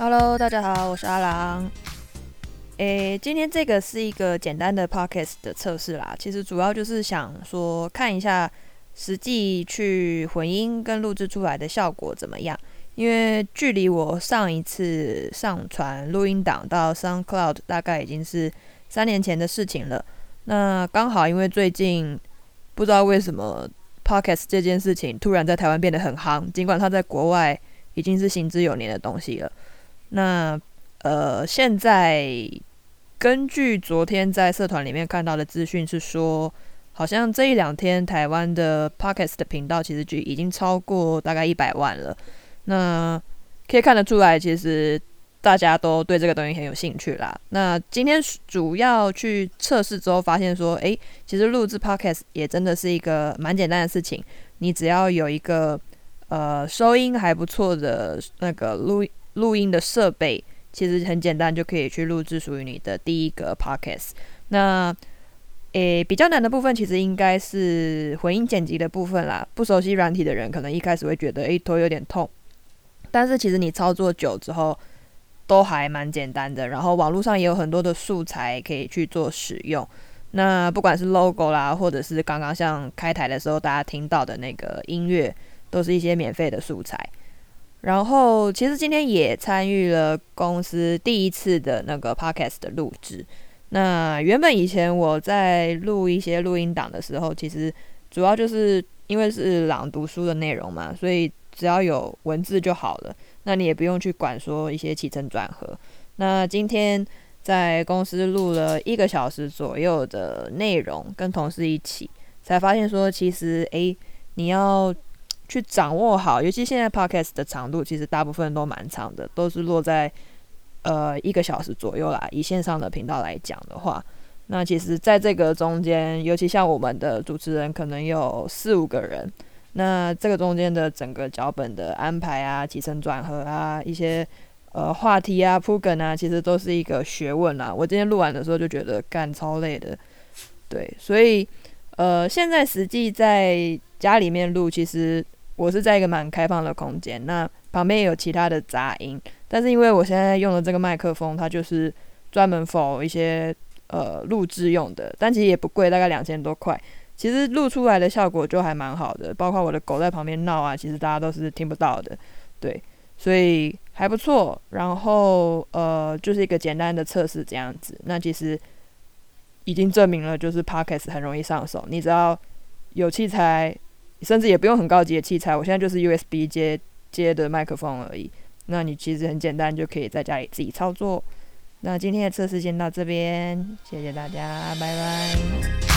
Hello，大家好，我是阿郎。诶，今天这个是一个简单的 Podcast 的测试啦。其实主要就是想说看一下实际去混音跟录制出来的效果怎么样。因为距离我上一次上传录音档到 SoundCloud 大概已经是三年前的事情了。那刚好因为最近不知道为什么 Podcast 这件事情突然在台湾变得很夯，尽管它在国外已经是行之有年的东西了。那呃，现在根据昨天在社团里面看到的资讯是说，好像这一两天台湾的 Podcast 的频道其实就已经超过大概一百万了。那可以看得出来，其实大家都对这个东西很有兴趣啦。那今天主要去测试之后，发现说，诶，其实录制 Podcast 也真的是一个蛮简单的事情。你只要有一个呃收音还不错的那个录。录音的设备其实很简单，就可以去录制属于你的第一个 podcast。那诶，比较难的部分其实应该是混音剪辑的部分啦。不熟悉软体的人，可能一开始会觉得诶头有点痛，但是其实你操作久之后都还蛮简单的。然后网络上也有很多的素材可以去做使用。那不管是 logo 啦，或者是刚刚像开台的时候大家听到的那个音乐，都是一些免费的素材。然后，其实今天也参与了公司第一次的那个 podcast 的录制。那原本以前我在录一些录音档的时候，其实主要就是因为是朗读书的内容嘛，所以只要有文字就好了。那你也不用去管说一些起承转合。那今天在公司录了一个小时左右的内容，跟同事一起，才发现说，其实诶，你要。去掌握好，尤其现在 podcast 的长度其实大部分都蛮长的，都是落在呃一个小时左右啦。以线上的频道来讲的话，那其实在这个中间，尤其像我们的主持人可能有四五个人，那这个中间的整个脚本的安排啊、起承转合啊、一些呃话题啊、铺梗啊，其实都是一个学问啦。我今天录完的时候就觉得干超累的，对，所以呃现在实际在家里面录，其实。我是在一个蛮开放的空间，那旁边也有其他的杂音，但是因为我现在用的这个麦克风，它就是专门 for 一些呃录制用的，但其实也不贵，大概两千多块，其实录出来的效果就还蛮好的，包括我的狗在旁边闹啊，其实大家都是听不到的，对，所以还不错。然后呃，就是一个简单的测试这样子，那其实已经证明了，就是 podcast 很容易上手，你只要有器材。甚至也不用很高级的器材，我现在就是 USB 接接的麦克风而已。那你其实很简单，就可以在家里自己操作。那今天的测试先到这边，谢谢大家，拜拜。